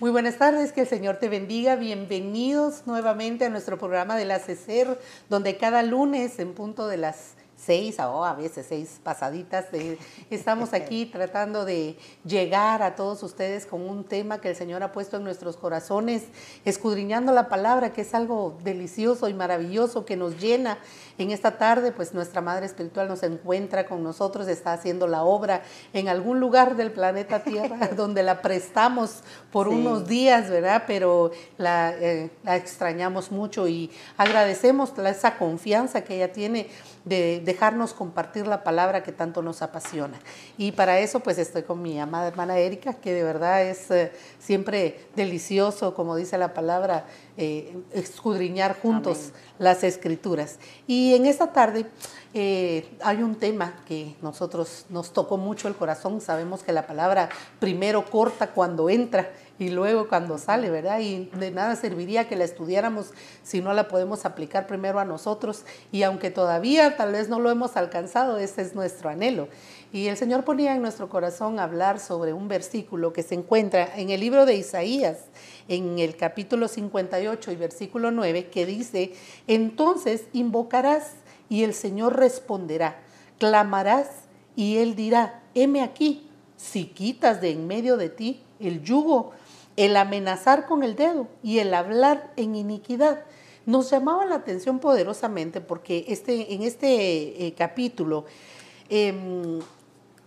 Muy buenas tardes, que el Señor te bendiga. Bienvenidos nuevamente a nuestro programa de la donde cada lunes en punto de las seis o a veces seis pasaditas. estamos aquí tratando de llegar a todos ustedes con un tema que el Señor ha puesto en nuestros corazones, escudriñando la palabra, que es algo delicioso y maravilloso que nos llena. En esta tarde, pues nuestra Madre Espiritual nos encuentra con nosotros, está haciendo la obra en algún lugar del planeta Tierra, donde la prestamos por unos días, ¿verdad? Pero la, eh, la extrañamos mucho y agradecemos esa confianza que ella tiene de dejarnos compartir la palabra que tanto nos apasiona. Y para eso pues estoy con mi amada hermana Erika, que de verdad es eh, siempre delicioso, como dice la palabra, eh, escudriñar juntos las escrituras. Y en esta tarde eh, hay un tema que nosotros nos tocó mucho el corazón. Sabemos que la palabra primero corta cuando entra y luego cuando sale, ¿verdad? Y de nada serviría que la estudiáramos si no la podemos aplicar primero a nosotros. Y aunque todavía tal vez no lo hemos alcanzado, ese es nuestro anhelo. Y el Señor ponía en nuestro corazón hablar sobre un versículo que se encuentra en el libro de Isaías, en el capítulo 58 y versículo 9, que dice, entonces invocarás y el Señor responderá, clamarás y Él dirá, heme aquí, si quitas de en medio de ti el yugo el amenazar con el dedo y el hablar en iniquidad. Nos llamaba la atención poderosamente porque este, en este eh, capítulo em,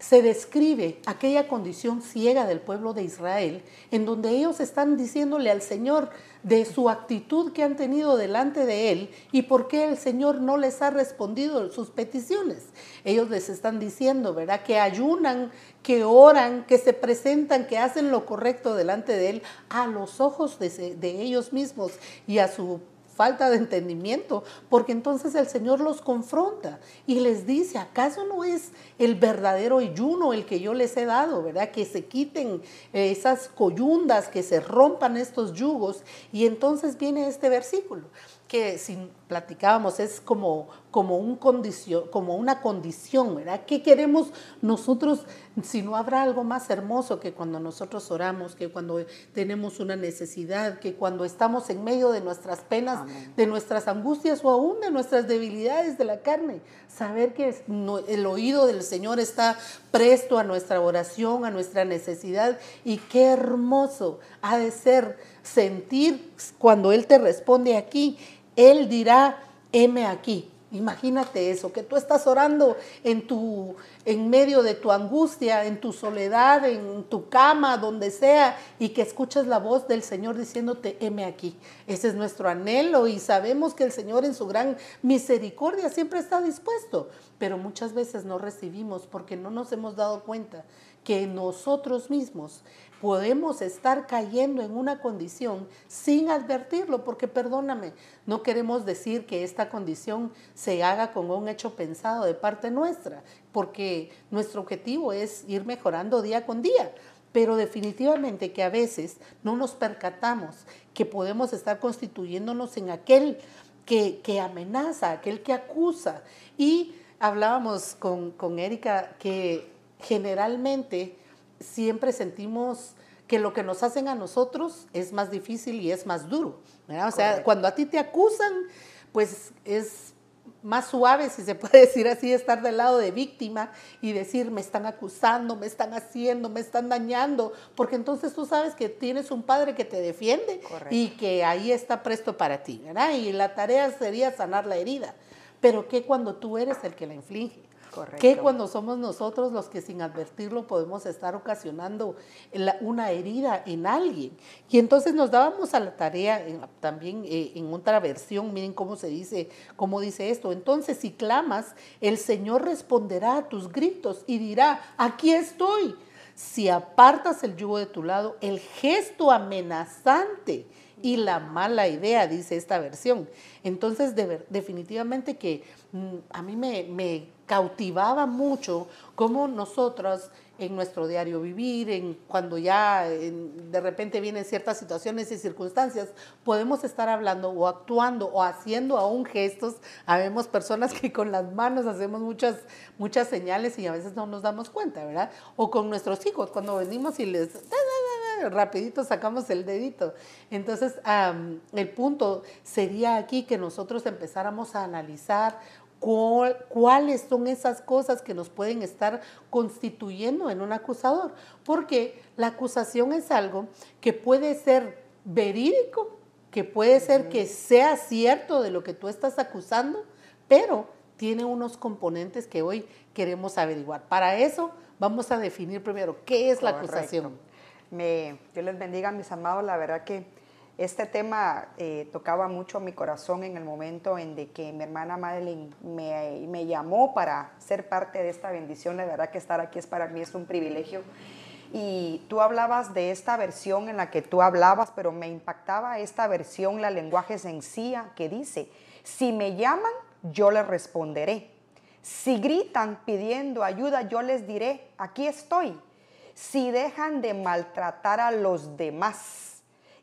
se describe aquella condición ciega del pueblo de Israel, en donde ellos están diciéndole al Señor de su actitud que han tenido delante de Él y por qué el Señor no les ha respondido sus peticiones. Ellos les están diciendo, ¿verdad? Que ayunan, que oran, que se presentan, que hacen lo correcto delante de Él a los ojos de, de ellos mismos y a su falta de entendimiento, porque entonces el Señor los confronta y les dice, ¿acaso no es el verdadero ayuno el que yo les he dado, verdad? Que se quiten eh, esas coyundas, que se rompan estos yugos. Y entonces viene este versículo que si platicábamos es como, como, un condición, como una condición, ¿verdad? ¿Qué queremos nosotros si no habrá algo más hermoso que cuando nosotros oramos, que cuando tenemos una necesidad, que cuando estamos en medio de nuestras penas, de nuestras angustias o aún de nuestras debilidades de la carne? Saber que el oído del Señor está presto a nuestra oración, a nuestra necesidad y qué hermoso ha de ser sentir cuando Él te responde aquí él dirá, heme aquí. Imagínate eso, que tú estás orando en, tu, en medio de tu angustia, en tu soledad, en tu cama, donde sea, y que escuches la voz del Señor diciéndote, heme aquí. Ese es nuestro anhelo y sabemos que el Señor en su gran misericordia siempre está dispuesto, pero muchas veces no recibimos porque no nos hemos dado cuenta que nosotros mismos podemos estar cayendo en una condición sin advertirlo, porque perdóname, no queremos decir que esta condición se haga con un hecho pensado de parte nuestra, porque nuestro objetivo es ir mejorando día con día, pero definitivamente que a veces no nos percatamos que podemos estar constituyéndonos en aquel que, amenaza, aquel que acusa. Y hablábamos con, con Erika que generalmente siempre sentimos que lo que nos hacen a nosotros es más difícil y es más duro. O sea, cuando a ti te acusan, pues es más suave, si se puede decir así, estar del lado de víctima y decir, me están acusando, me están haciendo, me están dañando, porque entonces tú sabes que tienes un padre que te defiende y que ahí está presto para ti, ¿verdad? Y la tarea sería sanar la herida. Pero ¿qué cuando tú eres el que la inflige? Que cuando somos nosotros los que sin advertirlo podemos estar ocasionando una herida en alguien. Y entonces nos dábamos a la tarea también eh, en otra versión, miren cómo se dice, cómo dice esto. Entonces si clamas, el Señor responderá a tus gritos y dirá, aquí estoy. Si apartas el yugo de tu lado, el gesto amenazante y la mala idea, dice esta versión. Entonces, definitivamente que mm, a mí me, me cautivaba mucho cómo nosotros en nuestro diario vivir, en cuando ya de repente vienen ciertas situaciones y circunstancias, podemos estar hablando o actuando o haciendo aún gestos. Habemos personas que con las manos hacemos muchas, muchas señales y a veces no nos damos cuenta, ¿verdad? O con nuestros hijos, cuando venimos y les rapidito sacamos el dedito. Entonces, el punto sería aquí que nosotros empezáramos a analizar cuáles son esas cosas que nos pueden estar constituyendo en un acusador. Porque la acusación es algo que puede ser verídico, que puede ser que sea cierto de lo que tú estás acusando, pero tiene unos componentes que hoy queremos averiguar. Para eso vamos a definir primero qué es la acusación. Me, Dios les bendiga, mis amados. La verdad que este tema eh, tocaba mucho mi corazón en el momento en de que mi hermana Madeline me, me, llamó para ser parte de esta bendición. La verdad que estar aquí es para mí es un privilegio. Y tú hablabas de esta versión en la que tú hablabas, pero me impactaba esta versión, la lenguaje sencilla, que dice, si me llaman, yo les responderé. Si gritan pidiendo ayuda, yo les diré, aquí estoy. Si dejan de maltratar a los demás,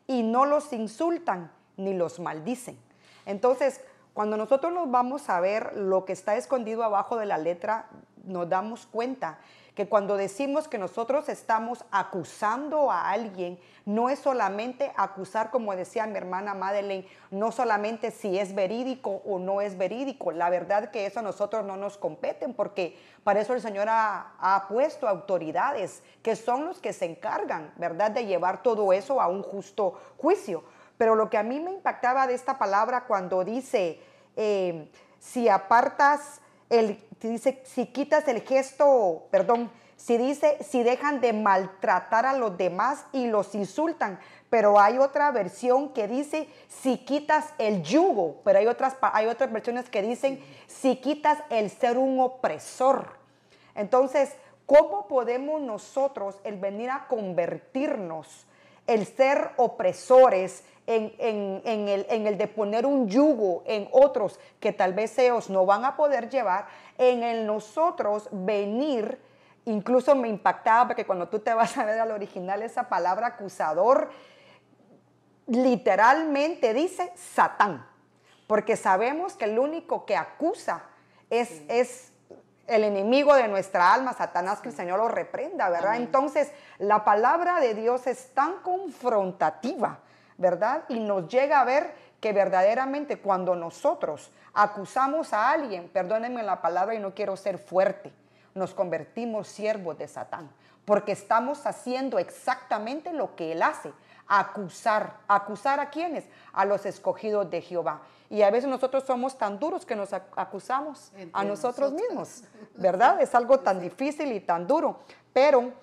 y no los insultan ni los maldicen. Entonces, cuando nosotros nos vamos a ver lo que está escondido abajo de la letra, nos damos cuenta que cuando decimos que nosotros estamos acusando a alguien, no es solamente acusar, como decía mi hermana Madeleine, no solamente si es verídico o no es verídico. La verdad que eso a nosotros no nos competen, porque para eso el Señor ha, ha puesto autoridades que son los que se encargan, ¿verdad?, de llevar todo eso a un justo juicio. Pero lo que a mí me impactaba de esta palabra cuando dice, eh, si apartas el, dice, si quitas el gesto, perdón, si dice, si dejan de maltratar a los demás y los insultan, pero hay otra versión que dice, si quitas el yugo, pero hay otras, hay otras versiones que dicen, si quitas el ser un opresor. Entonces, ¿cómo podemos nosotros el venir a convertirnos, el ser opresores, en, el, en, el, de poner un yugo en otros que tal vez ellos no van a poder llevar, en el nosotros venir, incluso me impactaba porque cuando tú te vas a ver al original esa palabra acusador, literalmente dice Satán, porque sabemos que el único que acusa es, es el enemigo de nuestra alma, Satanás, que el Señor lo reprenda, ¿verdad? Entonces, la palabra de Dios es tan confrontativa ¿verdad? Y nos llega a ver que verdaderamente cuando nosotros acusamos a alguien, perdónenme la palabra y no quiero ser fuerte, nos convertimos siervos de Satán, porque estamos haciendo exactamente lo que él hace, acusar. ¿Acusar a quiénes? A los escogidos de Jehová. Y a veces nosotros somos tan duros que nos acusamos a nosotros, mismos, ¿verdad? Es algo tan difícil y tan duro. Pero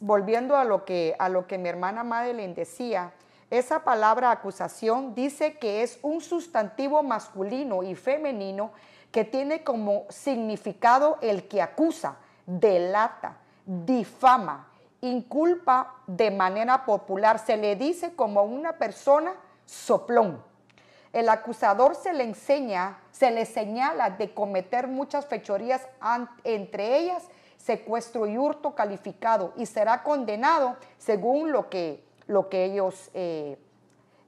volviendo a lo que, a lo que mi hermana Madeleine decía, esa palabra acusación dice que es un sustantivo masculino y femenino que tiene como significado el que acusa, delata, difama, inculpa de manera popular. Se le dice como una persona soplón. El acusador se le enseña, se le señala de cometer muchas fechorías, entre ellas secuestro y hurto calificado, y será condenado según lo que lo que ellos eh,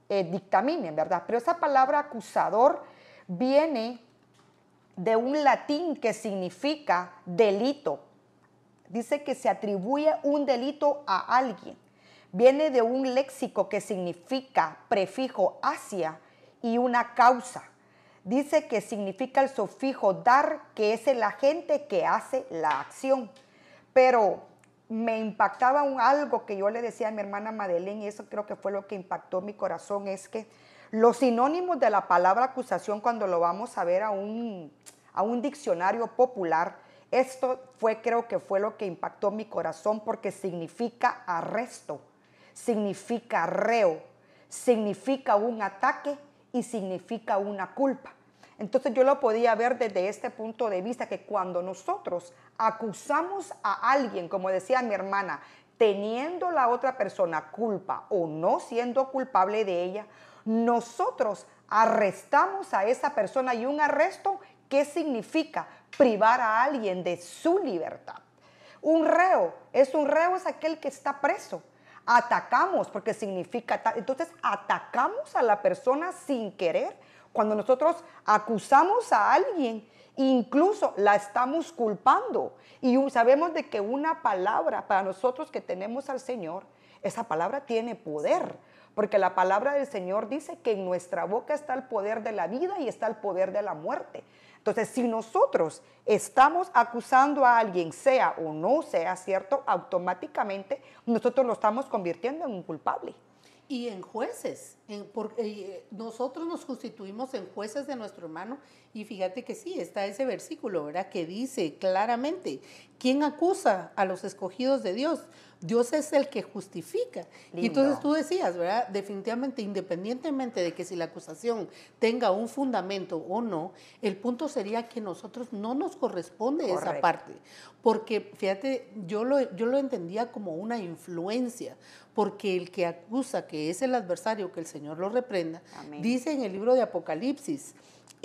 eh, dictaminen, ¿verdad? Pero esa palabra acusador viene de un latín que significa delito. Dice que se atribuye un delito a alguien. Viene de un léxico que significa prefijo hacia y una causa. Dice que significa el sufijo dar, que es el agente que hace la acción. Pero me impactaba un algo que yo le decía a mi hermana Madeleine, y eso creo que fue lo que impactó mi corazón, es que los sinónimos de la palabra acusación, cuando lo vamos a ver a un, a un diccionario popular, esto fue, creo que fue lo que impactó mi corazón porque significa arresto, significa reo, significa un ataque y significa una culpa. Entonces yo lo podía ver desde este punto de vista, que cuando nosotros acusamos a alguien, como decía mi hermana, teniendo la otra persona culpa o no siendo culpable de ella, nosotros arrestamos a esa persona y un arresto, ¿qué significa? Privar a alguien de su libertad. Un reo, es un reo es aquel que está preso. Atacamos porque significa, entonces atacamos a la persona sin querer cuando nosotros acusamos a alguien, incluso la estamos culpando. Y sabemos de que una palabra para nosotros que tenemos al Señor esa palabra tiene poder. Porque la palabra del Señor dice que en nuestra boca está el poder de la vida y está el poder de la muerte. Entonces, si nosotros estamos acusando a alguien, sea o no sea cierto, automáticamente nosotros lo estamos convirtiendo en un culpable. Y en jueces, porque eh, nosotros nos constituimos en jueces de nuestro hermano y fíjate que sí, está ese versículo, ¿verdad? Que dice claramente, ¿quién acusa a los escogidos de Dios? Dios es el que justifica. Y entonces tú decías, ¿verdad? Definitivamente, independientemente de que si la acusación tenga un fundamento o no, el punto sería que nosotros no nos corresponde esa parte. Porque, fíjate, yo lo, yo lo entendía como una influencia, porque el que acusa, que es el adversario, que el Señor lo reprenda, dice en el libro de Apocalipsis,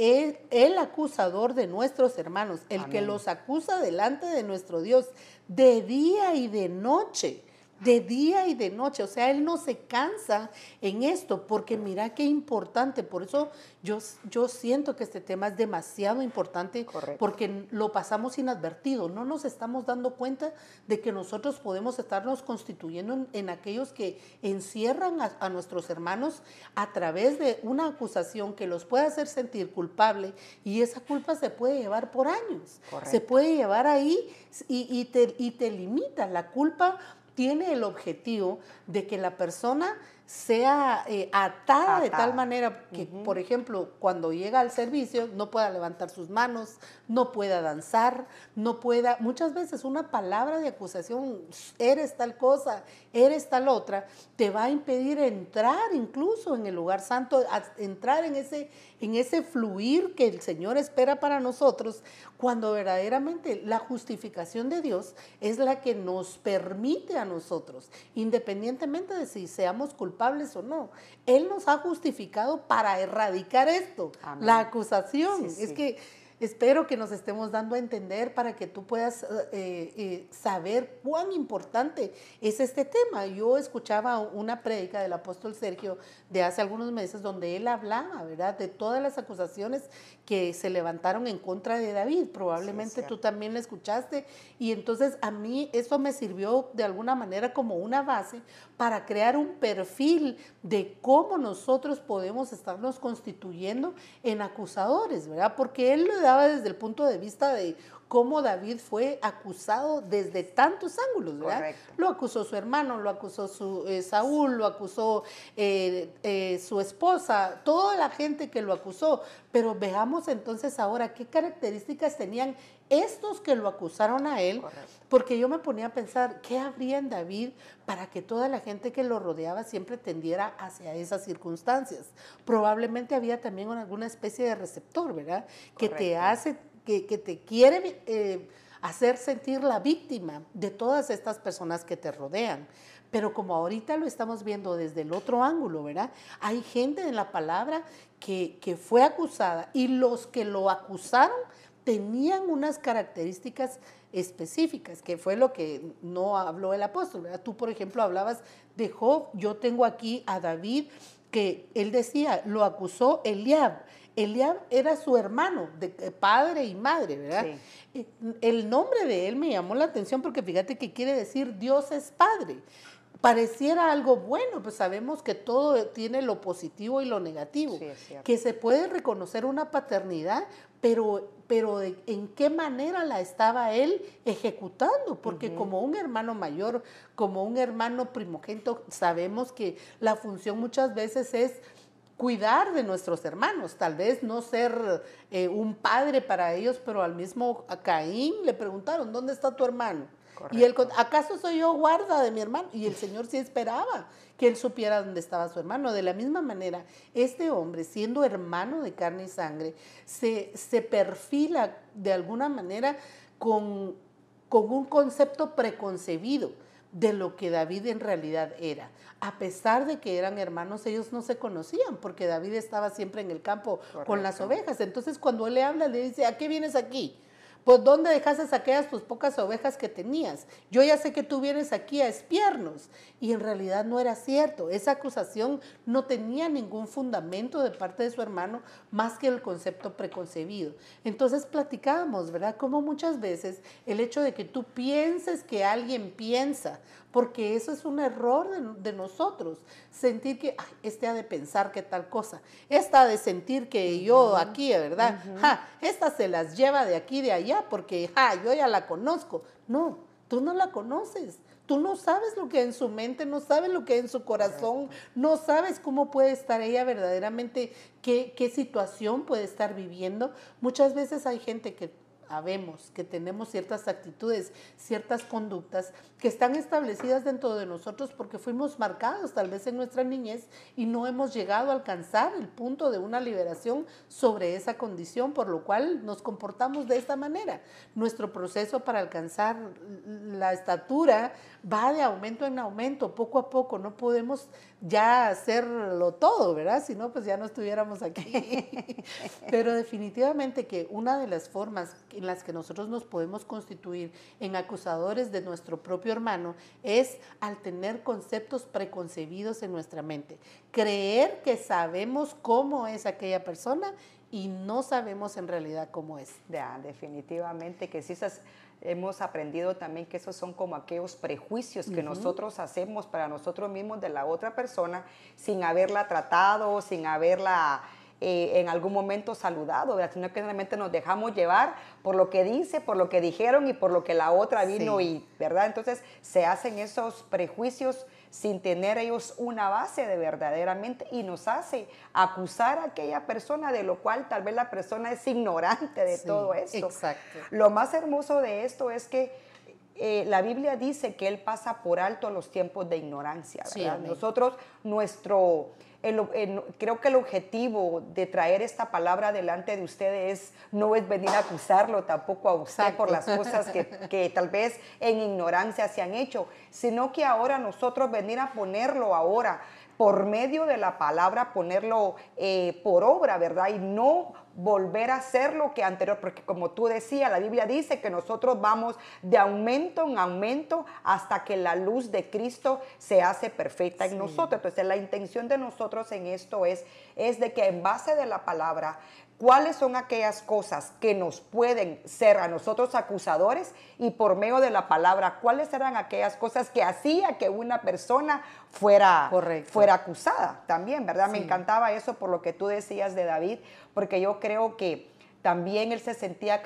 el, el, acusador de nuestros hermanos, el que los acusa delante de nuestro Dios de día y de noche de día y de noche. O sea, él no se cansa en esto, porque mira qué importante. Por eso yo, yo siento que este tema es demasiado importante, porque lo pasamos inadvertido. No nos estamos dando cuenta de que nosotros podemos estarnos constituyendo en, aquellos que encierran a, nuestros hermanos a través de una acusación que los puede hacer sentir culpable y esa culpa se puede llevar por años. Se puede llevar ahí y, y, te, y te limita. La culpa tiene el objetivo de que la persona sea eh, atada, de tal manera que, por ejemplo, cuando llega al servicio no pueda levantar sus manos, no pueda danzar, no pueda, muchas veces una palabra de acusación, eres tal cosa, eres tal otra, te va a impedir entrar incluso en el lugar santo, entrar en ese, en ese fluir que el Señor espera para nosotros, cuando verdaderamente la justificación de Dios es la que nos permite a nosotros, independientemente de si seamos culpables, o no. Él nos ha justificado para erradicar esto, la acusación. Es que espero que nos estemos dando a entender para que tú puedas eh, eh, saber cuán importante es este tema. Yo escuchaba una prédica del apóstol Sergio de hace algunos meses donde él hablaba, ¿verdad?, de todas las acusaciones que se levantaron en contra de David. Probablemente tú también la escuchaste. Y entonces a mí eso me sirvió de alguna manera como una base para crear un perfil de cómo nosotros podemos estarnos constituyendo en acusadores, ¿verdad? Porque él lo desde el punto de vista de cómo David fue acusado desde tantos ángulos, ¿verdad? Lo acusó su hermano, lo acusó su, eh, Saúl, lo acusó eh, eh, su esposa, toda la gente que lo acusó. Pero veamos entonces ahora qué características tenían estos que lo acusaron a él, porque yo me ponía a pensar, ¿qué habría en David para que toda la gente que lo rodeaba siempre tendiera hacia esas circunstancias? Probablemente había también alguna especie de receptor, ¿verdad? Que te hace que, te quiere eh, hacer sentir la víctima de todas estas personas que te rodean. Pero como ahorita lo estamos viendo desde el otro ángulo, ¿verdad? Hay gente en la palabra que, que fue acusada y los que lo acusaron tenían unas características específicas, que fue lo que no habló el apóstol. ¿verdad? Tú, por ejemplo, hablabas de Job, yo tengo aquí a David, que él decía, lo acusó Eliab. Eliab era su hermano, de padre y madre, ¿verdad? El nombre de él me llamó la atención porque fíjate que quiere decir Dios es padre. Pareciera algo bueno, pues sabemos que todo tiene lo positivo y lo negativo, que se puede reconocer una paternidad, pero, pero en qué manera la estaba él ejecutando, porque como un hermano mayor, como un hermano primogénito, sabemos que la función muchas veces es cuidar de nuestros hermanos, tal vez no ser eh, un padre para ellos, pero al mismo a Caín le preguntaron, ¿dónde está tu hermano? Y él, ¿acaso soy yo guarda de mi hermano? Y el Señor sí esperaba que él supiera dónde estaba su hermano. De la misma manera, este hombre, siendo hermano de carne y sangre, se, se perfila de alguna manera con, con un concepto preconcebido de lo que David en realidad era. A pesar de que eran hermanos, ellos no se conocían porque David estaba siempre en el campo con las ovejas. Entonces cuando él le habla, le dice, ¿a qué vienes aquí? ¿Por dónde dejaste aquellas tus pocas ovejas que tenías? Yo ya sé que tú vienes aquí a espiernos. Y en realidad no era cierto. Esa acusación no tenía ningún fundamento de parte de su hermano más que el concepto preconcebido. Entonces platicábamos, ¿verdad? Como muchas veces el hecho de que tú pienses que alguien piensa, porque eso es un error de, nosotros, sentir que este ha de pensar que tal cosa, esta ha de sentir que yo aquí, ¿verdad? esta se las lleva de aquí, de allá, porque yo ya la conozco. No, tú no la conoces. Tú no sabes lo que hay en su mente, no sabes lo que hay en su corazón, no sabes cómo puede estar ella verdaderamente, qué, qué situación puede estar viviendo. Muchas veces hay gente que habemos, que tenemos ciertas actitudes, ciertas conductas que están establecidas dentro de nosotros porque fuimos marcados tal vez en nuestra niñez y no hemos llegado a alcanzar el punto de una liberación sobre esa condición, por lo cual nos comportamos de esta manera. Nuestro proceso para alcanzar la estatura va de aumento en aumento, poco a poco, no podemos ya hacerlo todo, ¿verdad? Si no, pues ya no estuviéramos aquí. Pero definitivamente que una de las formas en las que nosotros nos podemos constituir en acusadores de nuestro propio hermano es al tener conceptos preconcebidos en nuestra mente. Creer que sabemos cómo es aquella persona y no sabemos en realidad cómo es. Ya, definitivamente que sí, hemos aprendido también que esos son como aquellos prejuicios que nosotros hacemos para nosotros mismos de la otra persona sin haberla tratado, sin haberla eh, en algún momento saludado, sino que realmente nos dejamos llevar por lo que dice, por lo que dijeron y por lo que la otra vino y, ¿verdad? Entonces se hacen esos prejuicios sin tener ellos una base de verdaderamente y nos hace acusar a aquella persona de lo cual tal vez la persona es ignorante de todo esto. Exacto. Lo más hermoso de esto es que eh, la Biblia dice que Él pasa por alto los tiempos de ignorancia. ¿verdad? Nosotros, nuestro creo que el objetivo de traer esta palabra delante de ustedes no es venir a acusarlo tampoco a usted por las cosas que, tal vez en ignorancia se han hecho, sino que ahora nosotros venir a ponerlo ahora por medio de la palabra, ponerlo eh, por obra, ¿verdad? Y no volver a hacer lo que anterior, porque como tú decías, la Biblia dice que nosotros vamos de aumento en aumento hasta que la luz de Cristo se hace perfecta en nosotros. Entonces la intención de nosotros en esto es, es de que en base de la palabra cuáles son aquellas cosas que nos pueden ser a nosotros acusadores y por medio de la palabra, cuáles eran aquellas cosas que hacía que una persona fuera, fuera acusada también, ¿verdad? Me encantaba eso por lo que tú decías de David, porque yo creo que también él se sentía,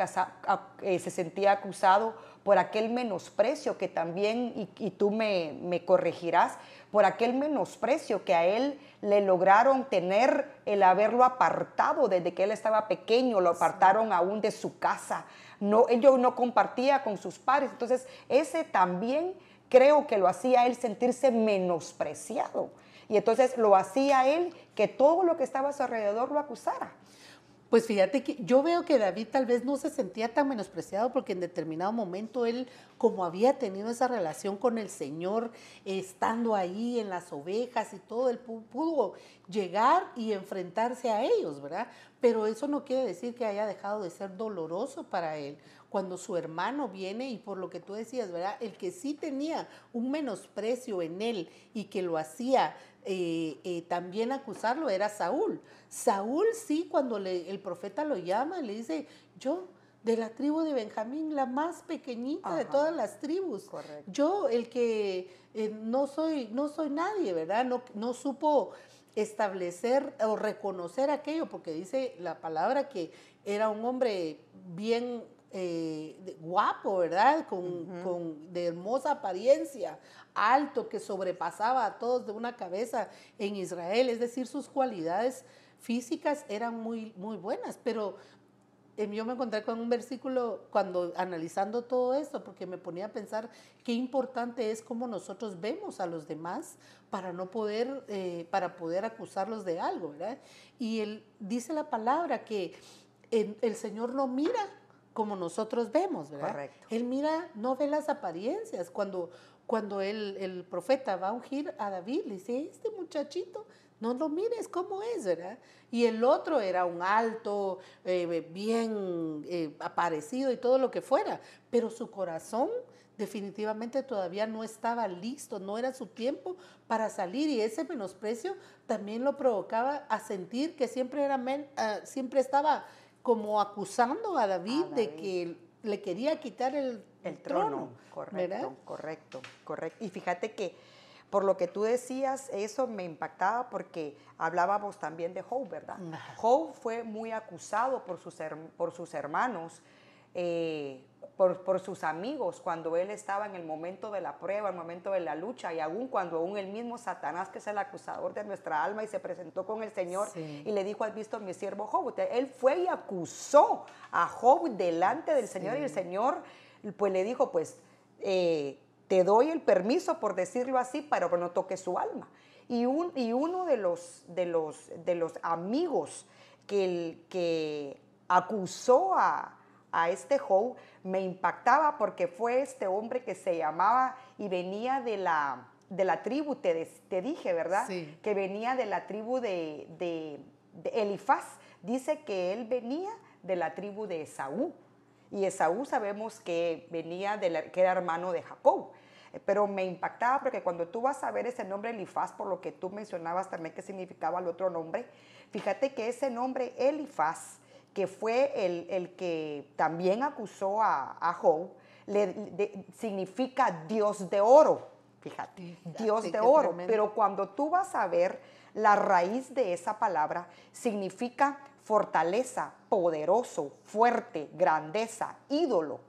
eh, se sentía acusado por aquel menosprecio que también, y, tú me, me, corregirás, por aquel menosprecio que a él le lograron tener el haberlo apartado desde que él estaba pequeño, lo apartaron aún de su casa, no, ellos no compartía con sus padres, entonces ese también creo que lo hacía él sentirse menospreciado. Y entonces lo hacía él que todo lo que estaba a su alrededor lo acusara. Pues fíjate que yo veo que David tal vez no se sentía tan menospreciado porque en determinado momento él, como había tenido esa relación con el Señor, estando ahí en las ovejas y todo, él pudo llegar y enfrentarse a ellos, ¿verdad? Pero eso no quiere decir que haya dejado de ser doloroso para él cuando su hermano viene y por lo que tú decías, ¿verdad? El que sí tenía un menosprecio en él y que lo hacía eh, eh, también acusarlo era Saúl. Saúl sí, cuando el profeta lo llama, le dice, yo de la tribu de Benjamín, la más pequeñita de todas las tribus. Yo, el que eh, no, soy, no soy nadie, ¿verdad? No, no supo establecer o reconocer aquello, porque dice la palabra que era un hombre bien guapo, ¿verdad? Con, con, de hermosa apariencia, alto que sobrepasaba a todos de una cabeza en Israel, es decir, sus cualidades físicas eran muy, muy buenas, pero em, yo me encontré con un versículo cuando analizando todo esto, porque me ponía a pensar qué importante es cómo nosotros vemos a los demás para no poder, eh, para poder acusarlos de algo, ¿verdad? Y él dice la palabra que el Señor no mira como nosotros vemos, ¿verdad? Correcto. Él mira, no ve las apariencias. Cuando cuando él, el profeta va a ungir a David, le dice, este muchachito, no lo mires cómo es, ¿verdad? Y el otro era un alto, eh, bien eh, aparecido y todo lo que fuera, pero su corazón definitivamente todavía no estaba listo, no era su tiempo para salir y ese menosprecio también lo provocaba a sentir que siempre, era ah, siempre estaba como acusando a David, de que le quería quitar el, el trono. Correcto, correcto, correcto. Y fíjate que por lo que tú decías, eso me impactaba porque hablábamos también de Job, ¿verdad? Job fue muy acusado por sus, por sus hermanos, eh, por, sus amigos, cuando él estaba en el momento de la prueba, el momento de la lucha, y aún cuando aún el mismo Satanás, que es el acusador de nuestra alma, y se presentó con el Señor y le dijo, has visto a mi siervo Job. Él fue y acusó a Job delante del Señor y el Señor pues le dijo, pues... Eh, te doy el permiso, por decirlo así, que no toque su alma. Y, un, y uno de los, de, los, de los amigos que, que acusó a, este Job me impactaba porque fue este hombre que se llamaba y venía de la, de la tribu, te, te dije, ¿verdad? Que venía de la tribu de, de, Elifaz. Dice que él venía de la tribu de Esaú. Y Esaú sabemos que venía de la, que era hermano de Jacob. Eh, pero me impactaba porque cuando tú vas a ver ese nombre Elifaz, por lo que tú mencionabas también que significaba el otro nombre, fíjate que ese nombre Elifaz, que fue el, que también acusó a, Job, le, significa Dios de oro. Fíjate, Dios de oro. Pero cuando tú vas a ver la raíz de esa palabra, significa fortaleza, poderoso, fuerte, grandeza, ídolo,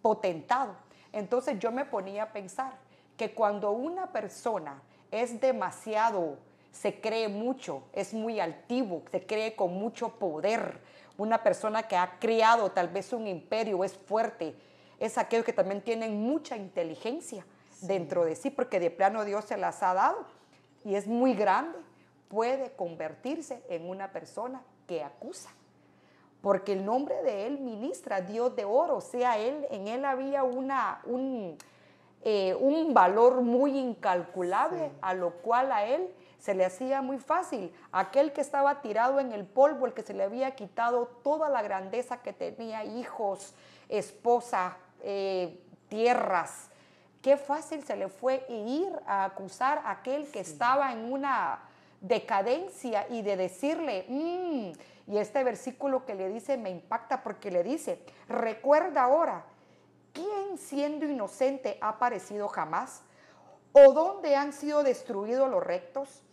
potentado. Entonces yo me ponía a pensar que cuando una persona es demasiado, se cree mucho, es muy altivo, se cree con mucho poder, una persona que ha creado tal vez un imperio, es fuerte, es aquello que también tienen mucha inteligencia dentro de sí, porque de plano Dios se las ha dado y es muy grande, puede convertirse en una persona que acusa porque el nombre de él ministra, Dios de oro, o sea, él, en él había una, un, eh, un valor muy incalculable, a lo cual a él se le hacía muy fácil. Aquel que estaba tirado en el polvo, el que se le había quitado toda la grandeza que tenía, hijos, esposa, eh, tierras, qué fácil se le fue ir a acusar a aquel que estaba en una decadencia y de decirle, mm", y este versículo que le dice me impacta porque le dice, recuerda ahora, ¿quién siendo inocente ha aparecido jamás? ¿O dónde han sido destruidos los rectos?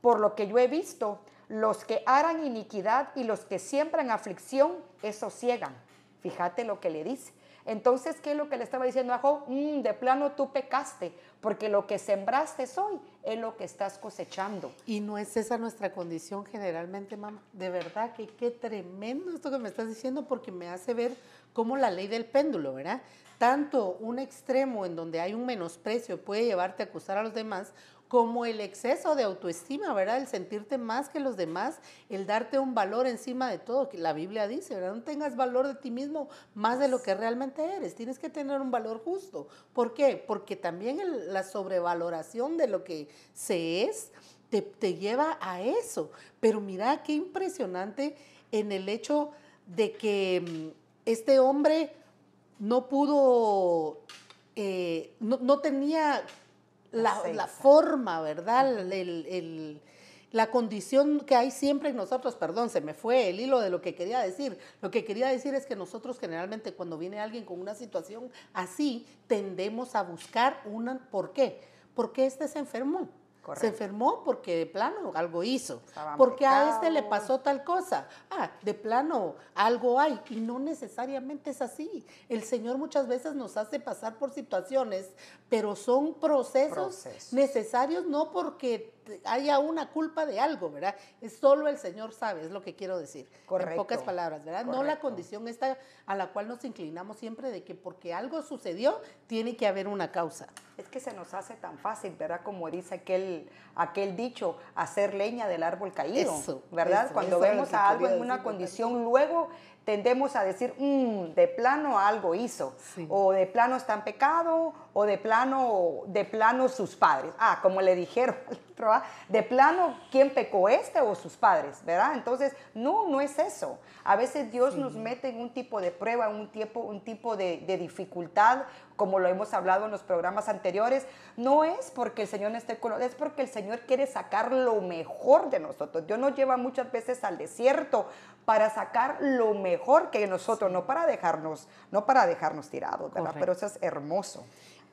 Por lo que yo he visto, los que harán iniquidad y los que siembran aflicción, esos ciegan. Fíjate lo que le dice. Entonces, ¿qué es lo que le estaba diciendo a Job? Mm, de plano tú pecaste, porque lo que sembraste hoy es lo que estás cosechando. Y no es esa nuestra condición generalmente, mamá. De verdad que qué tremendo esto que me estás diciendo, porque me hace ver cómo la ley del péndulo, ¿verdad? Tanto un extremo en donde hay un menosprecio puede llevarte a acusar a los demás, como el exceso de autoestima, ¿verdad? El sentirte más que los demás, el darte un valor encima de todo, que la Biblia dice, ¿verdad? No tengas valor de ti mismo más de lo que realmente eres, tienes que tener un valor justo. ¿Por qué? Porque también la sobrevaloración de lo que se es te, lleva a eso. Pero mira qué impresionante en el hecho de que mm, este hombre no pudo, eh, no tenía la, forma, ¿verdad? la condición que hay siempre en nosotros, perdón, se me fue el hilo de lo que quería decir. Lo que quería decir es que nosotros generalmente cuando viene alguien con una situación así, tendemos a buscar una, ¿por qué? Porque este se enfermó. Se enfermó porque de plano algo hizo. porque a este le pasó tal cosa. Ah, de plano algo hay. Y no necesariamente es así. El Señor muchas veces nos hace pasar por situaciones, pero son procesos. necesarios no porque haya una culpa de algo, ¿verdad? Es solo el Señor sabe, es lo que quiero decir. Correcto. En pocas palabras, ¿verdad? No la condición esta a la cual nos inclinamos siempre de que porque algo sucedió, tiene que haber una causa. Es que se nos hace tan fácil, ¿verdad? Como dice aquel, aquel dicho, hacer leña del árbol caído, ¿verdad? Cuando vemos a algo en una condición, luego tendemos a decir, "Mm, de plano algo hizo, Sí. o de plano está en pecado, o de plano, de plano sus padres. Ah, como le dijeron, al otro, ah, de plano, ¿quién pecó este o sus padres? ¿Verdad? Entonces, no, no es eso. A veces Dios nos mete en un tipo de prueba, un tipo, un tipo de, de dificultad, como lo hemos hablado en los programas anteriores. No es porque el Señor no esté con nosotros, es porque el Señor quiere sacar lo mejor de nosotros. Dios nos lleva muchas veces al desierto para sacar lo mejor que nosotros, no para dejarnos, no para dejarnos tirados, ¿verdad? Correcto. Pero eso es hermoso.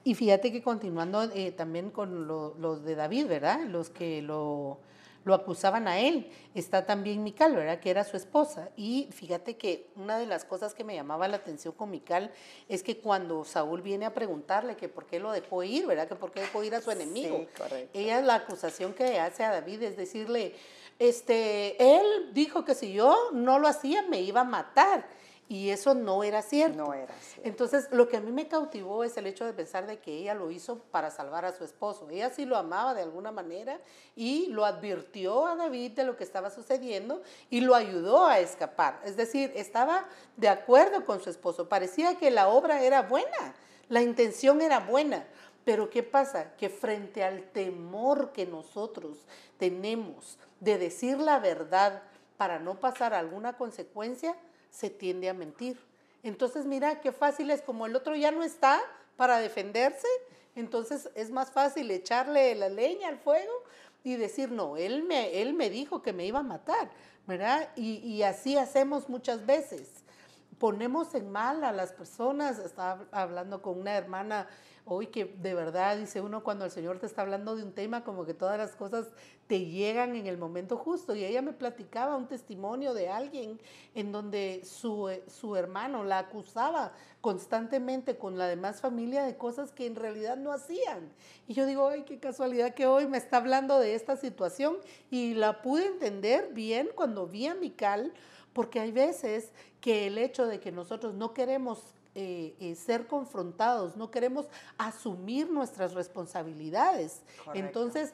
Y fíjate que continuando eh, también con lo- los de David, ¿verdad? Los que lo, lo acusaban a él. Está también Mical, ¿verdad? Que era su esposa. Y fíjate que una de las cosas que me llamaba la atención con Mical es que cuando Saúl viene a preguntarle que por qué lo dejó ir, ¿verdad? Que por qué dejó ir a su enemigo. Sí. Ella la acusación que hace a David es decirle, este, él dijo que si yo no lo hacía me iba a matar. Y eso no era cierto. No era cierto. Entonces, lo que a mí me cautivó es el hecho de pensar de que ella lo hizo para salvar a su esposo. Ella sí lo amaba de alguna manera y lo advirtió a David de lo que estaba sucediendo y lo ayudó a escapar. Es decir, estaba de acuerdo con su esposo. Parecía que la obra era buena, la intención era buena. Pero ¿qué pasa? Que frente al temor que nosotros tenemos de decir la verdad para no pasar alguna consecuencia, se tiende a mentir. Entonces, mira, qué fácil es, como el otro ya no está para defenderse, entonces es más fácil echarle la leña al fuego y decir, no, él me, él me dijo que me iba a matar, ¿verdad? Y, y así hacemos muchas veces. Ponemos en mal a las personas, estaba hablando con una hermana hoy que de verdad dice uno cuando el Señor te está hablando de un tema como que todas las cosas te llegan en el momento justo y ella me platicaba un testimonio de alguien en donde su, eh, su hermano la acusaba constantemente con la demás familia de cosas que en realidad no hacían. Y yo digo, ay, qué casualidad que hoy me está hablando de esta situación y la pude entender bien cuando vi a Mical, porque hay veces que el hecho de que nosotros no queremos eh, eh, ser confrontados, no queremos asumir nuestras responsabilidades. Correcto. Entonces,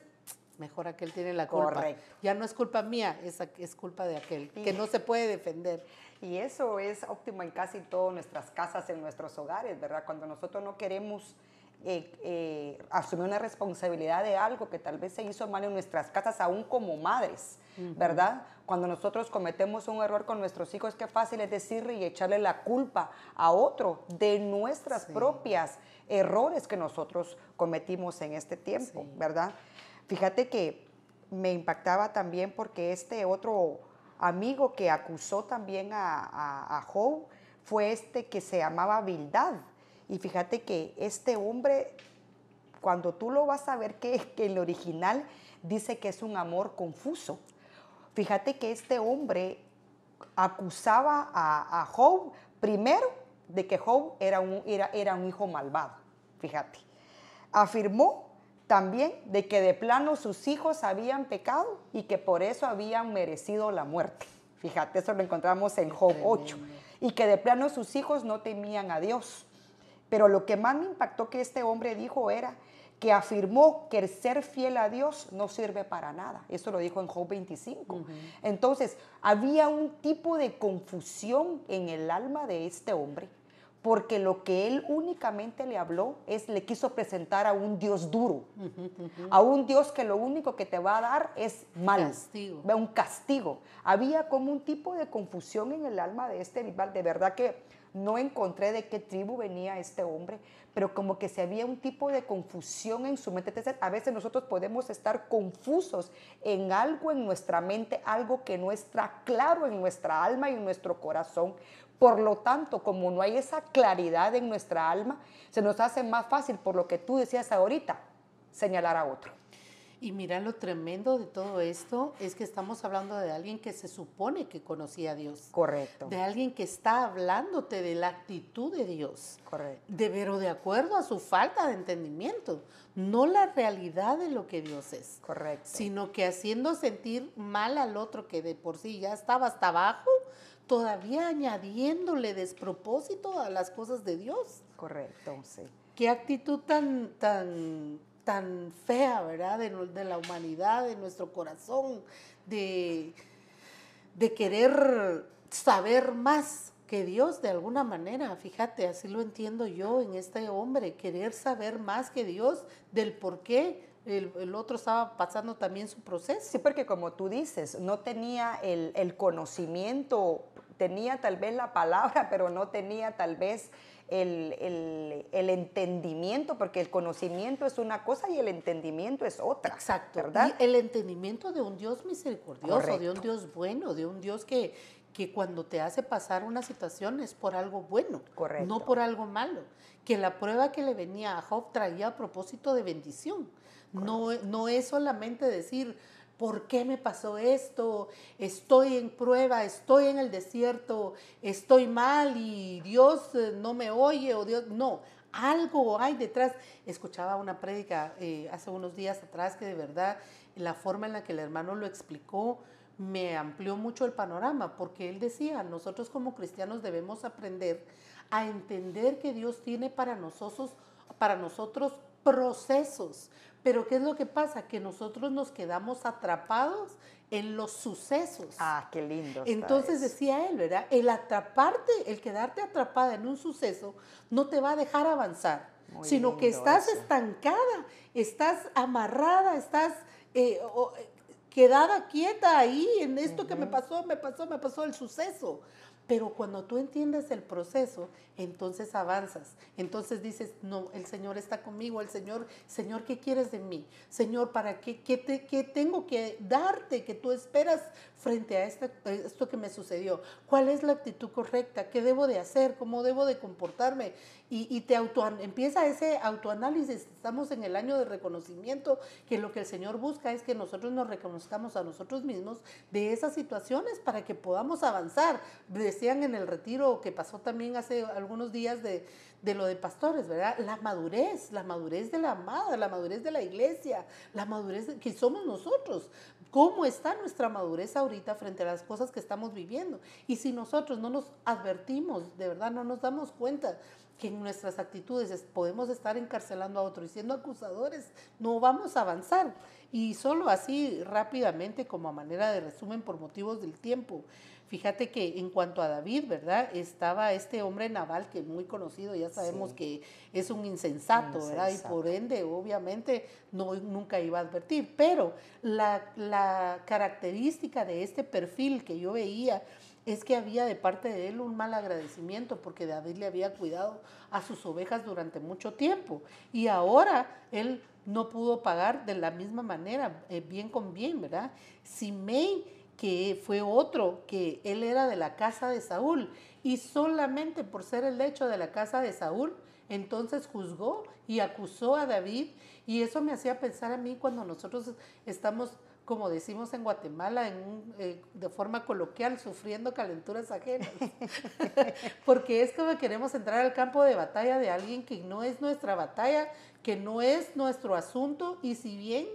mejor aquel tiene la culpa. Correcto. Ya no es culpa mía, es, es culpa de aquel, que no se puede defender. Y eso es óptimo en casi todas nuestras casas, en nuestros hogares, ¿verdad? Cuando nosotros no queremos eh, eh, asumir una responsabilidad de algo que tal vez se hizo mal en nuestras casas, aún como madres, ¿verdad? Cuando nosotros cometemos un error con nuestros hijos, qué fácil es decirle y echarle la culpa a otro de nuestras Sí. propias errores que nosotros cometimos en este tiempo, Sí. ¿verdad? Fíjate que me impactaba también porque este otro amigo que acusó también a, a, a Job fue este que se llamaba Bildad. Y fíjate que este hombre, cuando tú lo vas a ver que, que en el original dice que es un amor confuso. Fíjate que este hombre acusaba a, a Job primero de que Job era un, era, era un hijo malvado. Fíjate. Afirmó también de que de plano sus hijos habían pecado y que por eso habían merecido la muerte. Fíjate, eso lo encontramos en Job 8. Y que de plano sus hijos no temían a Dios. Pero lo que más me impactó que este hombre dijo era que afirmó que el ser fiel a Dios no sirve para nada. Eso lo dijo en Job 25. Entonces, había un tipo de confusión en el alma de este hombre, porque lo que él únicamente le habló es, le quiso presentar a un Dios duro, a un Dios que lo único que te va a dar es mal, Castigo. un castigo. Había como un tipo de confusión en el alma de este rival, de verdad que no encontré de qué tribu venía este hombre, pero como que se había un tipo de confusión en su mente. Entonces, a veces nosotros podemos estar confusos en algo en nuestra mente, algo que no está claro en nuestra alma y en nuestro corazón. Por lo tanto, como no hay esa claridad en nuestra alma, se nos hace más fácil, por lo que tú decías ahorita, señalar a otro. Y mira lo tremendo de todo esto es que estamos hablando de alguien que se supone que conocía a Dios. Correcto. De alguien que está hablándote de la actitud de Dios. Correcto. De, pero de acuerdo a su falta de entendimiento, no la realidad de lo que Dios es. Correcto. Sino que haciendo sentir mal al otro que de por sí ya estaba hasta abajo, todavía añadiéndole despropósito a las cosas de Dios. Correcto, sí. Qué actitud tan, tan, tan fea, ¿verdad? De, la humanidad, de nuestro corazón, de, querer saber más que Dios de alguna manera, fíjate, así lo entiendo yo en este hombre, querer saber más que Dios del por qué el, otro estaba pasando también su proceso. Sí, porque como tú dices, no tenía el conocimiento, tenía tal vez la palabra, pero no tenía tal vez el, el, el, entendimiento, porque el conocimiento es una cosa y el entendimiento es otra. Exacto. ¿verdad? Y el entendimiento de un Dios misericordioso, de un Dios bueno, de un Dios que, que cuando te hace pasar una situación es por algo bueno, Correcto. no por algo malo. Que la prueba que le venía a Job traía a propósito de bendición. No, no es solamente decir, ¿por qué me pasó esto? Estoy en prueba, estoy en el desierto, estoy mal y Dios eh, no me oye o Dios, no, algo hay detrás. Escuchaba una prédica eh, hace unos días atrás que de verdad la forma en la que el hermano lo explicó me amplió mucho el panorama, porque él decía, nosotros como cristianos debemos aprender a entender que Dios tiene para nosotros, para nosotros procesos, pero ¿qué es lo que pasa? Que nosotros nos quedamos atrapados en los sucesos. Ah, qué lindo. Entonces decía él, ¿verdad? El atraparte, el quedarte atrapada en un suceso no te va a dejar avanzar, sino que estás estancada, estás amarrada, estás eh, eh, quedada quieta ahí en esto que me pasó, me pasó, me pasó el suceso. Pero cuando tú entiendes el proceso, entonces avanzas. Entonces dices, no, el Señor está conmigo, el Señor, Señor, ¿qué quieres de mí? Señor, ¿para qué, qué, te, qué tengo que darte que tú esperas frente a este, esto que me sucedió? ¿Cuál es la actitud correcta? ¿Qué debo de hacer? ¿Cómo debo de comportarme? Y, te auto, empieza ese autoanálisis. Estamos en el año de reconocimiento, que lo que el Señor busca es que nosotros nos reconozcamos a nosotros mismos de esas situaciones para que podamos avanzar. Decían en el retiro que pasó también hace algunos días de, de lo de pastores, ¿verdad? La madurez, la madurez de la amada, la madurez de la iglesia, la madurez de, que somos nosotros. ¿Cómo está nuestra madurez ahorita frente a las cosas que estamos viviendo? Y si nosotros no nos advertimos, de verdad no nos damos cuenta que en nuestras actitudes podemos estar encarcelando a otros y siendo acusadores, no vamos a avanzar. Y solo así rápidamente, como a manera de resumen por motivos del tiempo, fíjate que en cuanto a David, ¿verdad? Estaba este hombre naval que es muy conocido, ya sabemos que es un insensato, ¿verdad? Y por ende, obviamente, no, nunca iba a advertir. Pero la, la característica de este perfil que yo veía, es que había de parte de él un mal agradecimiento porque David le había cuidado a sus ovejas durante mucho tiempo y ahora él no pudo pagar de la misma manera, eh, bien con bien, ¿verdad? Simei, que fue otro, que él era de la casa de Saúl. Y solamente por ser el hecho de la casa de Saúl, entonces juzgó y acusó a David. Y eso me hacía pensar a mí cuando nosotros estamos como decimos en Guatemala, eh, de forma coloquial, sufriendo calenturas ajenas. Porque es como queremos entrar al campo de batalla de alguien que no es nuestra batalla, que no es nuestro asunto, y si bien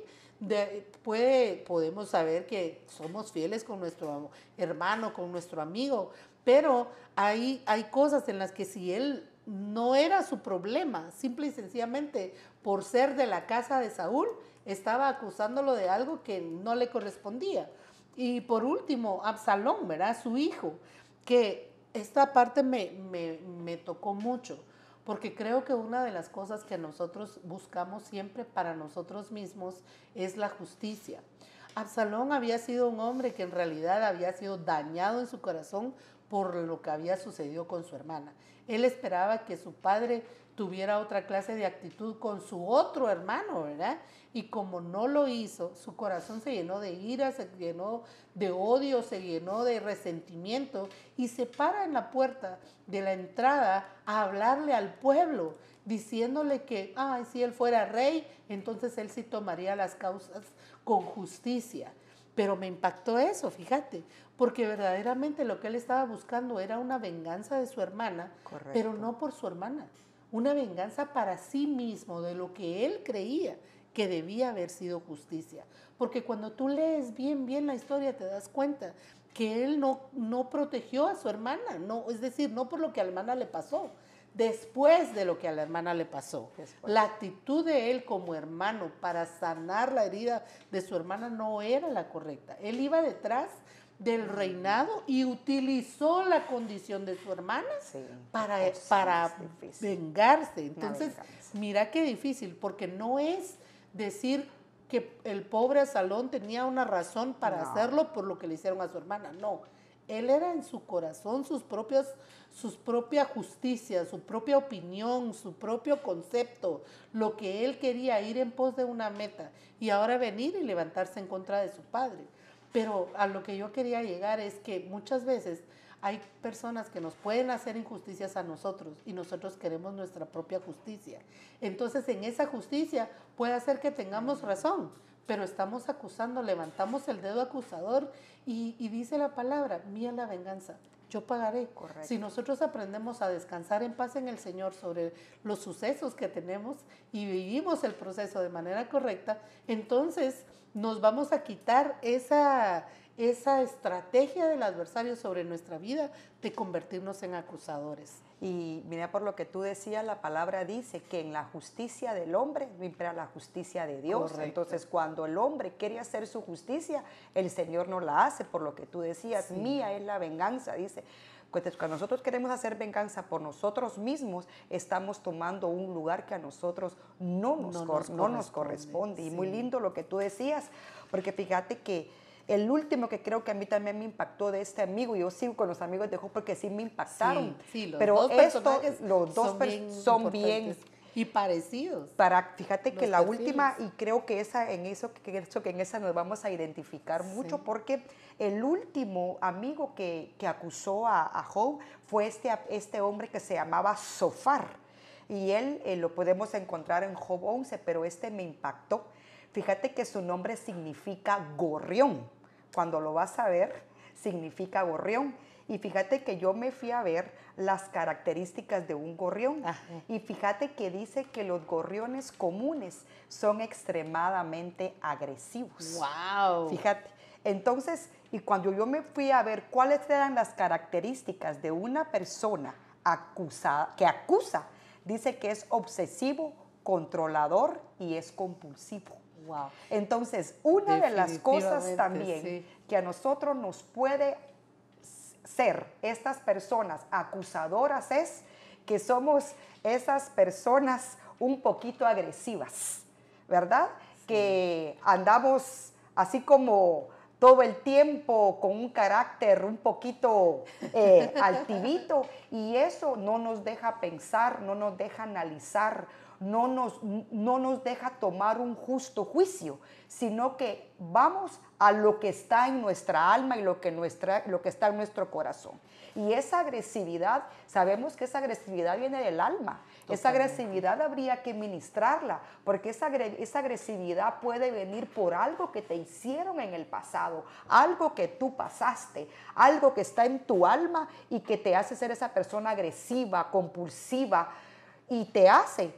puede, podemos saber que somos fieles con nuestro hermano, con nuestro amigo, pero hay, hay cosas en las que si él no era su problema, simple y sencillamente por ser de la casa de Saúl, estaba acusándolo de algo que no le correspondía. Y por último, Absalón, ¿verdad? Su hijo, que esta parte me, me, tocó mucho, porque creo que una de las cosas que nosotros buscamos siempre para nosotros mismos es la justicia. Absalón había sido un hombre que en realidad había sido dañado en su corazón por lo que había sucedido con su hermana. Él esperaba que su padre tuviera otra clase de actitud con su otro hermano, ¿verdad? Y como no lo hizo, su corazón se llenó de ira, se llenó de odio, se llenó de resentimiento y se para en la puerta de la entrada a hablarle al pueblo, diciéndole que, ay, si él fuera rey, entonces él sí tomaría las causas con justicia. Pero me impactó eso, fíjate, porque verdaderamente lo que él estaba buscando era una venganza de su hermana, pero no por su hermana, una venganza para sí mismo de lo que él creía que debía haber sido justicia. Porque cuando tú lees bien, bien la historia, te das cuenta que él no, no protegió a su hermana, no, es decir, no por lo que a la hermana le pasó, después de lo que a la hermana le pasó. La actitud de él como hermano para sanar la herida de su hermana no era la correcta. Él iba detrás del reinado y utilizó la condición de su hermana para, para vengarse. Entonces, mira qué difícil, porque no es decir que el pobre Salón tenía una razón para hacerlo por lo que le hicieron a su hermana. No, él era en su corazón sus propios, sus propia justicia, su propia opinión, su propio concepto, lo que él quería ir en pos de una meta y ahora venir y levantarse en contra de su padre. Pero a lo que yo quería llegar es que muchas veces hay personas que nos pueden hacer injusticias a nosotros y nosotros queremos nuestra propia justicia. Entonces en esa justicia puede hacer que tengamos razón, pero estamos acusando, levantamos el dedo acusador y, dice la palabra, mía la venganza, yo pagaré. Si nosotros aprendemos a descansar en paz en el Señor sobre los sucesos que tenemos y vivimos el proceso de manera correcta, entonces nos vamos a quitar esa esa estrategia del adversario sobre nuestra vida de convertirnos en acusadores. Y mira, por lo que tú decías, la palabra dice que en la justicia del hombre impera la justicia de Dios. Entonces, cuando el hombre quiere hacer su justicia, el Señor no la hace, por lo que tú decías, mía es la venganza, dice. Cuando nosotros queremos hacer venganza por nosotros mismos, estamos tomando un lugar que a nosotros no nos, no corresponde. nos corresponde. Y muy lindo lo que tú decías, porque fíjate que el último que creo que a mí también me impactó de este amigo, yo sigo con los amigos de Job porque sí me impactaron. Sí, los pero dos esto, los dos son bien, y parecidos. Para, fíjate que la última, y creo que esa, en eso, que, que en esa nos vamos a identificar mucho, porque el último amigo que, acusó a, Job fue este, este hombre que se llamaba Sofar. Y él eh, lo podemos encontrar en Job 11, pero este me impactó. Fíjate que su nombre significa gorrión cuando lo vas a ver, significa gorrión. Y fíjate que yo me fui a ver las características de un gorrión. Y fíjate que dice que los gorriones comunes son extremadamente agresivos. ¡Wow! Fíjate. Entonces, y cuando yo me fui a ver cuáles eran las características de una persona acusada, que acusa, dice que es obsesivo, controlador y es compulsivo. Entonces, una de las cosas también que a nosotros nos puede ser estas personas acusadoras es que somos esas personas un poquito agresivas, ¿verdad? Que andamos así como todo el tiempo con un carácter un poquito eh, altivito y eso no nos deja pensar, no nos deja analizar, no nos, no nos deja tomar un justo juicio, sino que vamos a lo que está en nuestra alma y lo que, nuestra, lo que está en nuestro corazón. Y esa agresividad, sabemos que esa agresividad viene del alma. Esa agresividad habría que ministrarla, porque esa, esa agresividad puede venir por algo que te hicieron en el pasado, algo que tú pasaste, algo que está en tu alma y que te hace ser esa persona agresiva, compulsiva, y te hace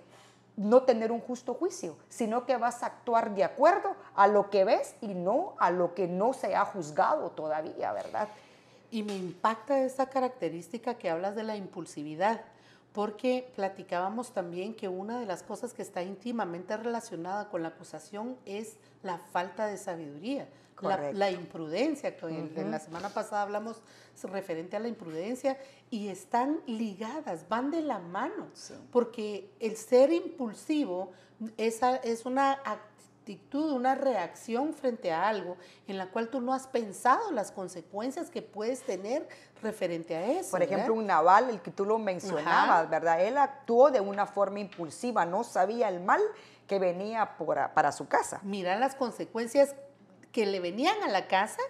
no tener un justo juicio, sino que vas a actuar de acuerdo a lo que ves y no a lo que no se ha juzgado todavía, ¿verdad? Y me impacta esa característica que hablas de la impulsividad, porque platicábamos también que una de las cosas que está íntimamente relacionada con la acusación es la falta de sabiduría, la, imprudencia. Que En la semana pasada hablamos referente a la imprudencia y están ligadas, van de la mano, porque el ser impulsivo es, es una actitud, una reacción frente a algo en la cual tú no has pensado las consecuencias que puedes tener referente a eso. Por ejemplo, un naval, el que tú lo mencionabas, ¿verdad? Él actuó de una forma impulsiva, no sabía el mal que venía para su casa. Mira las consecuencias que le venían a la casa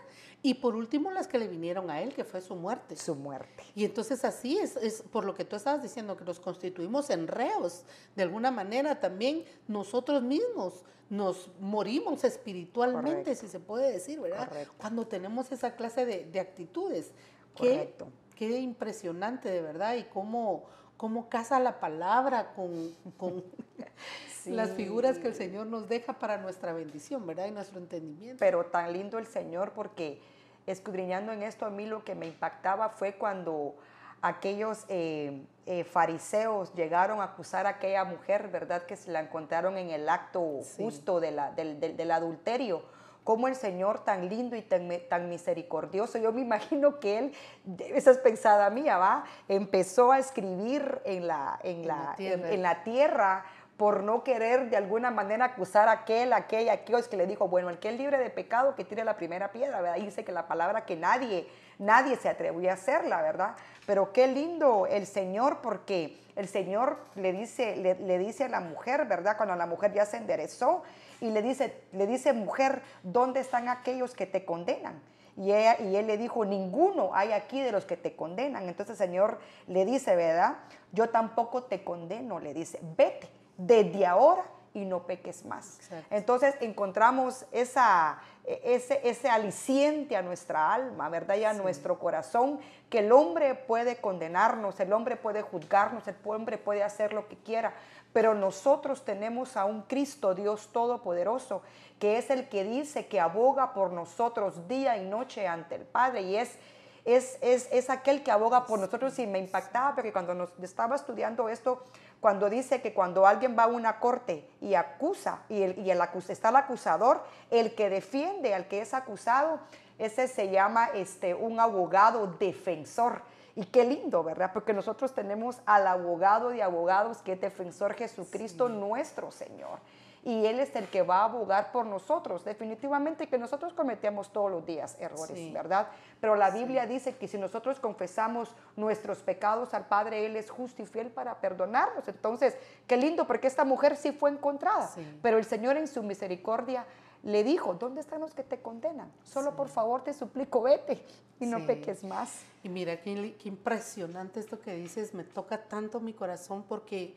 y por último las que le vinieron a él, que fue su muerte. Su muerte. Y entonces así es, es por lo que tú estabas diciendo, que nos constituimos en reos. De alguna manera también nosotros mismos nos morimos espiritualmente, si se puede decir, ¿verdad? Cuando tenemos esa clase de, actitudes. Correcto. Qué, qué impresionante, de verdad, y cómo, cómo casa la palabra con, con las figuras que el Señor nos deja para nuestra bendición, ¿verdad? Y nuestro entendimiento. Pero tan lindo el Señor porque escudriñando en esto, a mí lo que me impactaba fue cuando aquellos eh, eh, fariseos llegaron a acusar a aquella mujer, ¿verdad? Que se la encontraron en el acto justo del, del, adulterio, cómo el Señor tan lindo y tan, tan misericordioso, yo me imagino que él, esa es pensada mía, ¿va? Empezó a escribir en la, en la, en la tierra por no querer de alguna manera acusar a aquel, aquella, aquellos que le dijo, bueno, el que es libre de pecado, que tire la primera piedra, ¿verdad? dice que la palabra que nadie, nadie se atrevía a hacerla, ¿verdad? Pero qué lindo el Señor, porque el Señor le dice, le, dice a la mujer, ¿verdad? Cuando la mujer ya se enderezó, y le dice, le dice, mujer, ¿dónde están aquellos que te condenan? Y, y, él le dijo, ninguno hay aquí de los que te condenan. Entonces el Señor le dice, ¿verdad? Yo tampoco te condeno, le dice, vete desde ahora y no peques más. Entonces encontramos esa, e, ese, ese aliciente a nuestra alma, ¿verdad? Y a nuestro corazón, que el hombre puede condenarnos, el hombre puede juzgarnos, el hombre puede hacer lo que quiera, pero nosotros tenemos a un Cristo Dios Todopoderoso, que es el que dice que aboga por nosotros día y noche ante el Padre y es es, es, es, aquel que aboga por nosotros y me impactaba porque cuando nos estaba estudiando esto, cuando dice que cuando alguien va a una corte y acusa, y, el, y el está el acusador, el que defiende al que es acusado, ese se llama este, un abogado defensor. Y qué lindo, ¿verdad? Porque nosotros tenemos al abogado de abogados que es defensor Jesucristo nuestro Señor y Él es el que va a abogar por nosotros. Definitivamente que nosotros cometemos todos los días errores, ¿verdad? Pero la Biblia dice que si nosotros confesamos nuestros pecados al Padre, Él es justo y fiel para perdonarnos. Entonces, qué lindo, porque esta mujer sí fue encontrada, pero el Señor en su misericordia le dijo, ¿dónde están los que te condenan? Solo por favor te suplico, vete y no peques más. Y mira, qué, qué impresionante esto que dices, me toca tanto mi corazón porque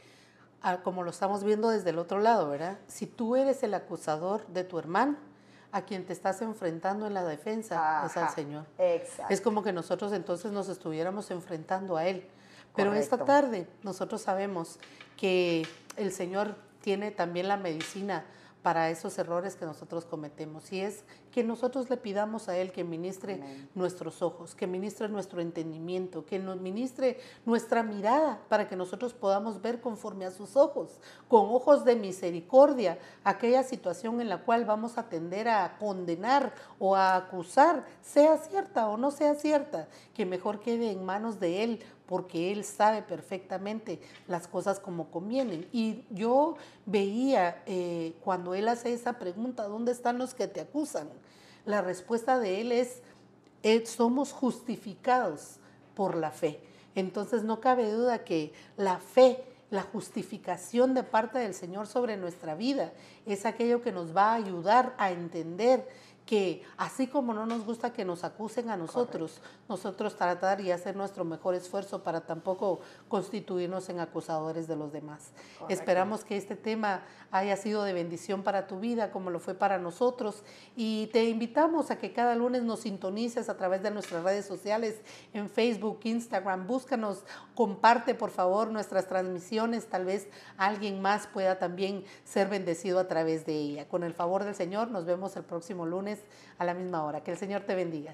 como lo estamos viendo desde el otro lado, ¿verdad? Si tú eres el acusador de tu hermano, a quien te estás enfrentando en la defensa es al Señor. Exacto. Es como que nosotros entonces nos estuviéramos enfrentando a Él. Pero esta tarde nosotros sabemos que el Señor tiene también la medicina para esos errores que nosotros cometemos. Y es que nosotros le pidamos a Él que ministre nuestros ojos, que ministre nuestro entendimiento, que nos ministre nuestra mirada para que nosotros podamos ver conforme a sus ojos, con ojos de misericordia, aquella situación en la cual vamos a tender a condenar o a acusar, sea cierta o no sea cierta, que mejor quede en manos de Él porque Él sabe perfectamente las cosas como convienen. Y yo veía eh, cuando Él hace esa pregunta, ¿dónde están los que te acusan? La respuesta de Él es, eh, somos justificados por la fe. Entonces no cabe duda que la fe, la justificación de parte del Señor sobre nuestra vida es aquello que nos va a ayudar a entender que así como no nos gusta que nos acusen a nosotros, nosotros tratar y hacer nuestro mejor esfuerzo para tampoco constituirnos en acusadores de los demás. Esperamos que este tema haya sido de bendición para tu vida como lo fue para nosotros y te invitamos a que cada lunes nos sintonices a través de nuestras redes sociales en Facebook, Instagram, búscanos, comparte por favor nuestras transmisiones, tal vez alguien más pueda también ser bendecido a través de ella. Con el favor del Señor, nos vemos el próximo lunes a la misma hora. Que el Señor te bendiga.